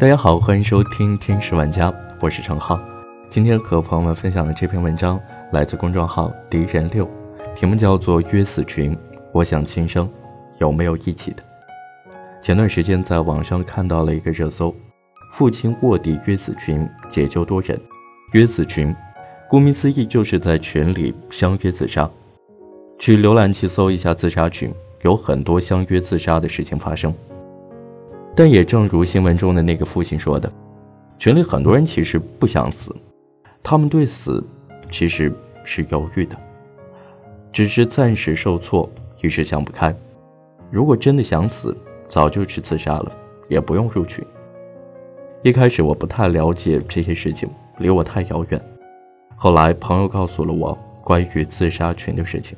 大家好，欢迎收听天使玩家，我是程浩。今天和朋友们分享的这篇文章来自公众号敌人六，题目叫做《约死群》，我想轻生，有没有一起的？前段时间在网上看到了一个热搜：父亲卧底约死群，解救多人。约死群，顾名思义就是在群里相约自杀。去浏览器搜一下自杀群，有很多相约自杀的事情发生。但也正如新闻中的那个父亲说的，群里很多人其实不想死，他们对死其实是犹豫的，只是暂时受挫，一时想不开。如果真的想死，早就去自杀了，也不用入群。一开始我不太了解这些事情，离我太遥远。后来朋友告诉了我关于自杀群的事情。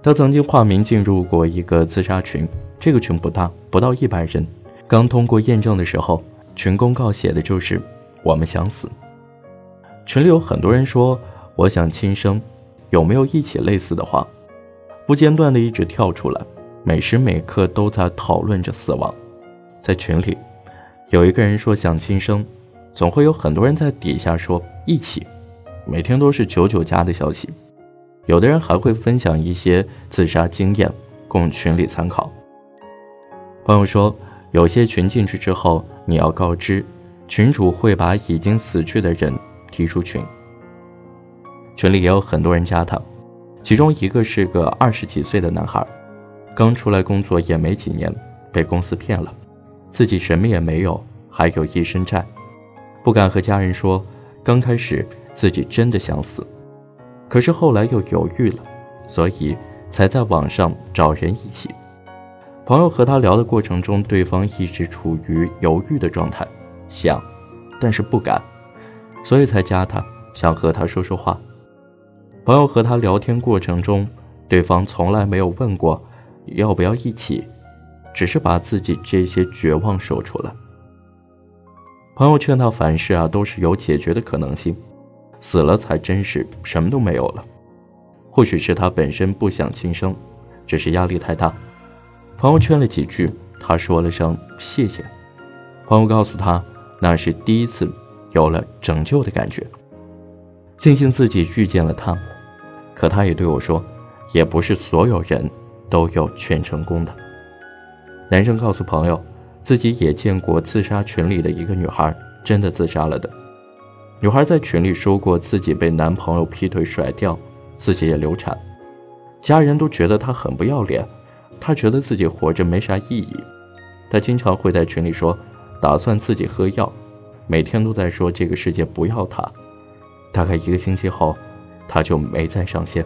他曾经化名进入过一个自杀群。这个群不大，不到一百人。刚通过验证的时候，群公告写的就是“我们想死”。群里有很多人说“我想轻生”，有没有一起类似的话？不间断的一直跳出来，每时每刻都在讨论着死亡。在群里，有一个人说想轻生，总会有很多人在底下说一起。每天都是九九加的消息，有的人还会分享一些自杀经验供群里参考。朋友说，有些群进去之后，你要告知群主会把已经死去的人踢出群。群里也有很多人加他，其中一个是个二十几岁的男孩，刚出来工作也没几年，被公司骗了，自己什么也没有，还有一身债，不敢和家人说。刚开始自己真的想死，可是后来又犹豫了，所以才在网上找人一起。朋友和他聊的过程中，对方一直处于犹豫的状态，想，但是不敢，所以才加他，想和他说说话。朋友和他聊天过程中，对方从来没有问过要不要一起，只是把自己这些绝望说出来。朋友劝他凡事啊都是有解决的可能性，死了才真是什么都没有了。或许是他本身不想轻生，只是压力太大。朋友劝了几句，他说了声谢谢。朋友告诉他，那是第一次有了拯救的感觉，庆幸自己遇见了他。可他也对我说，也不是所有人都有劝成功的。男生告诉朋友，自己也见过自杀群里的一个女孩真的自杀了的。女孩在群里说过自己被男朋友劈腿甩掉，自己也流产，家人都觉得她很不要脸。他觉得自己活着没啥意义，他经常会在群里说，打算自己喝药，每天都在说这个世界不要他。大概一个星期后，他就没再上线，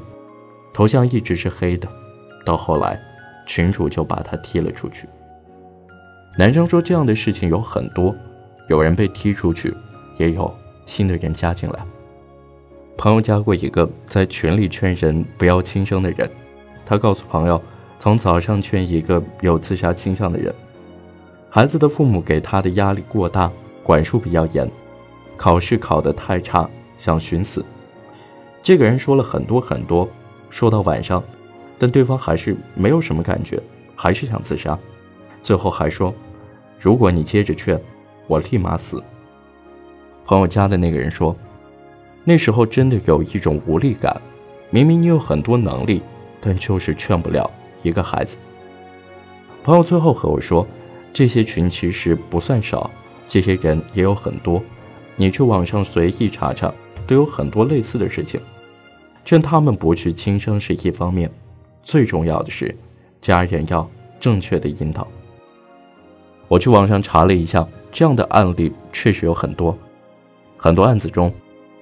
头像一直是黑的。到后来，群主就把他踢了出去。男生说这样的事情有很多，有人被踢出去，也有新的人加进来。朋友加过一个在群里劝人不要轻生的人，他告诉朋友。从早上劝一个有自杀倾向的人，孩子的父母给他的压力过大，管束比较严，考试考得太差，想寻死。这个人说了很多很多，说到晚上，但对方还是没有什么感觉，还是想自杀。最后还说，如果你接着劝，我立马死。朋友家的那个人说，那时候真的有一种无力感，明明你有很多能力，但就是劝不了。一个孩子，朋友最后和我说，这些群其实不算少，这些人也有很多，你去网上随意查查，都有很多类似的事情。劝他们不去轻生是一方面，最重要的是，家人要正确的引导。我去网上查了一下，这样的案例确实有很多，很多案子中，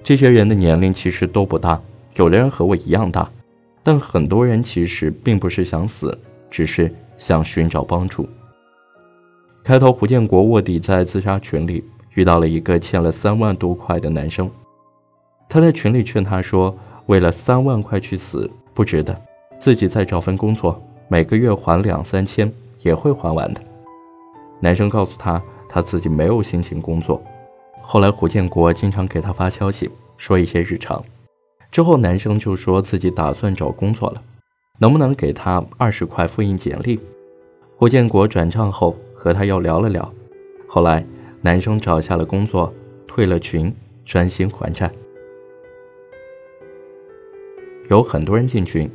这些人的年龄其实都不大，有的人和我一样大。但很多人其实并不是想死，只是想寻找帮助。开头胡建国卧底在自杀群里遇到了一个欠了三万多块的男生，他在群里劝他说：“为了三万块去死不值得，自己再找份工作，每个月还两三千也会还完的。”男生告诉他，他自己没有心情工作。后来胡建国经常给他发消息，说一些日常。之后，男生就说自己打算找工作了，能不能给他二十块复印简历？胡建国转账后和他又聊了聊，后来，男生找下了工作，退了群，专心还债。有很多人进群，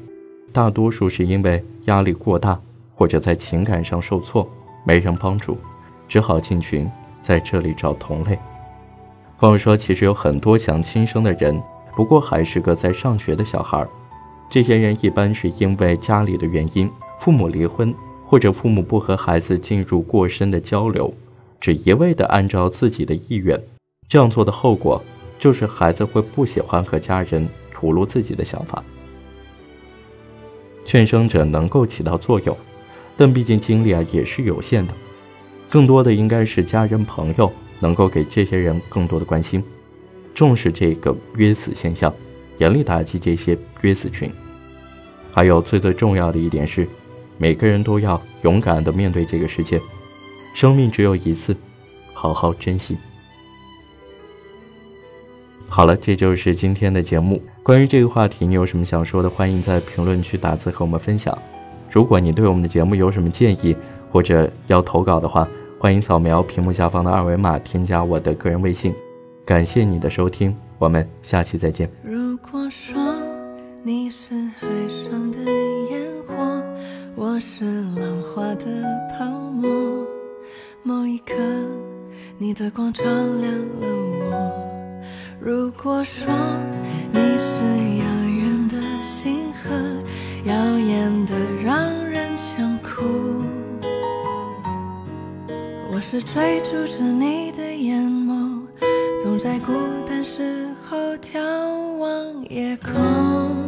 大多数是因为压力过大，或者在情感上受挫，没人帮助，只好进群，在这里找同类。朋友说，其实有很多想轻生的人，不过还是个在上学的小孩。这些人一般是因为家里的原因，父母离婚，或者父母不和孩子进入过深的交流，只一味的按照自己的意愿。这样做的后果，就是孩子会不喜欢和家人。吐露自己的想法，劝生者能够起到作用，但毕竟精力啊也是有限的，更多的应该是家人朋友能够给这些人更多的关心，重视这个约死现象，严厉打击这些约死群。还有最最重要的一点是，每个人都要勇敢的面对这个世界，生命只有一次，好好珍惜。好了，这就是今天的节目。关于这个话题，你有什么想说的？欢迎在评论区打字和我们分享。如果你对我们的节目有什么建议，或者要投稿的话，欢迎扫描屏幕下方的二维码，添加我的个人微信。感谢你的收听，我们下期再见。如果说你是海上的烟火，我是浪花的泡沫，某一刻，你的光照亮了我。如果说你是遥远的星河，耀眼的让人想哭，我是追逐着你的眼眸，总在孤单时候眺望夜空。